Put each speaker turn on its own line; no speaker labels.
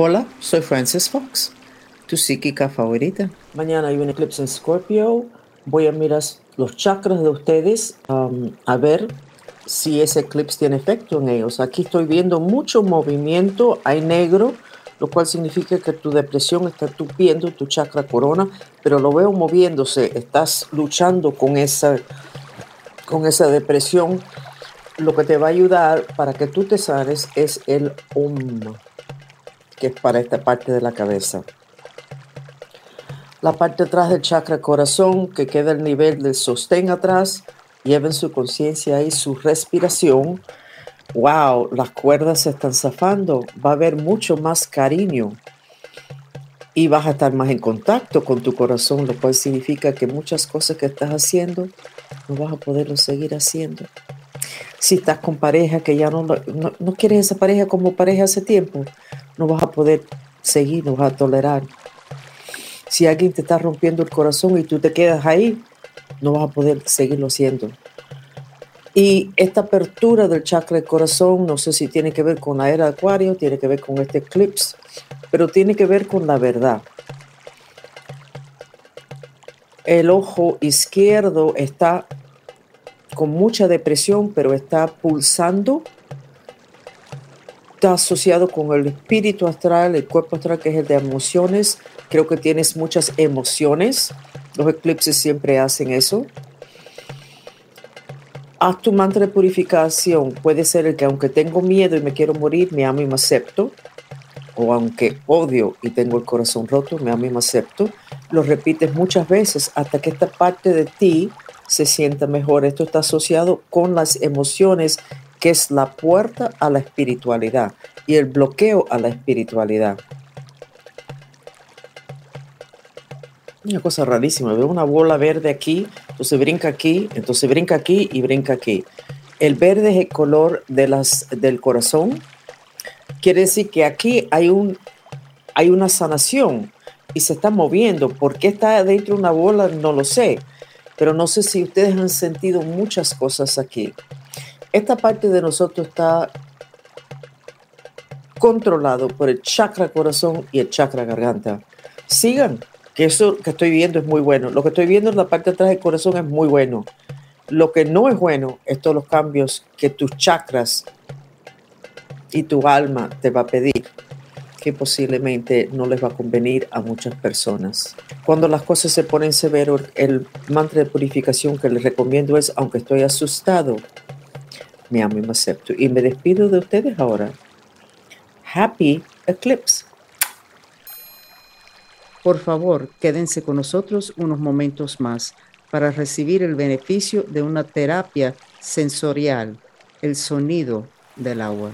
Hola, soy Frances Fox, tu psíquica favorita.
Mañana hay un eclipse en Scorpio. Voy a mirar los chakras de ustedes um, a ver si ese eclipse tiene efecto en ellos. Aquí estoy viendo mucho movimiento, hay negro, lo cual significa que tu depresión está tupiendo tu chakra corona, pero lo veo moviéndose, estás luchando con esa, con esa depresión. Lo que te va a ayudar para que tú te sanes es el Om, que es para esta parte de la cabeza. La parte atrás del chakra corazón, que queda el nivel del sostén atrás, lleven su conciencia y su respiración. Wow, las cuerdas se están zafando. Va a haber mucho más cariño y vas a estar más en contacto con tu corazón, lo cual significa que muchas cosas que estás haciendo no vas a poderlo seguir haciendo. Si estás con pareja que ya no, no, no quieres esa pareja como pareja hace tiempo, no vas a poder seguir, no vas a tolerar. Si alguien te está rompiendo el corazón y tú te quedas ahí, no vas a poder seguirlo haciendo. Y esta apertura del chakra del corazón, no sé si tiene que ver con la era de Acuario, tiene que ver con este eclipse, pero tiene que ver con la verdad. El ojo izquierdo está con mucha depresión, pero está pulsando. Está asociado con el espíritu astral, el cuerpo astral, que es el de emociones. Creo que tienes muchas emociones los eclipses siempre hacen eso. Haz tu mantra de purificación. Puede ser el que aunque tengo miedo y me quiero morir, me amo y me acepto. O aunque odio y tengo el corazón roto, me amo y me acepto. Lo repites muchas veces hasta que esta parte de ti se sienta mejor. Esto está asociado con las emociones, que es la puerta a la espiritualidad y el bloqueo a la espiritualidad. Una cosa rarísima, veo una bola verde aquí, entonces brinca aquí, entonces brinca aquí y brinca aquí. El verde es el color de las, del corazón. Quiere decir que aquí hay, un, hay una sanación y se está moviendo. ¿Por qué está dentro de una bola? No lo sé. Pero no sé si ustedes han sentido muchas cosas aquí. Esta parte de nosotros está controlado por el chakra corazón y el chakra garganta. Sigan, que eso que estoy viendo es muy bueno. Lo que estoy viendo en la parte de atrás del corazón es muy bueno. Lo que no es bueno es todos los cambios que tus chakras y tu alma te va a pedir, que posiblemente no les va a convenir a muchas personas. Cuando las cosas se ponen severo, el mantra de purificación que les recomiendo es, aunque estoy asustado, me amo y me acepto. Y me despido de ustedes ahora. Happy Eclipse.
Por favor, quédense con nosotros unos momentos más para recibir el beneficio de una terapia sensorial, el sonido del agua.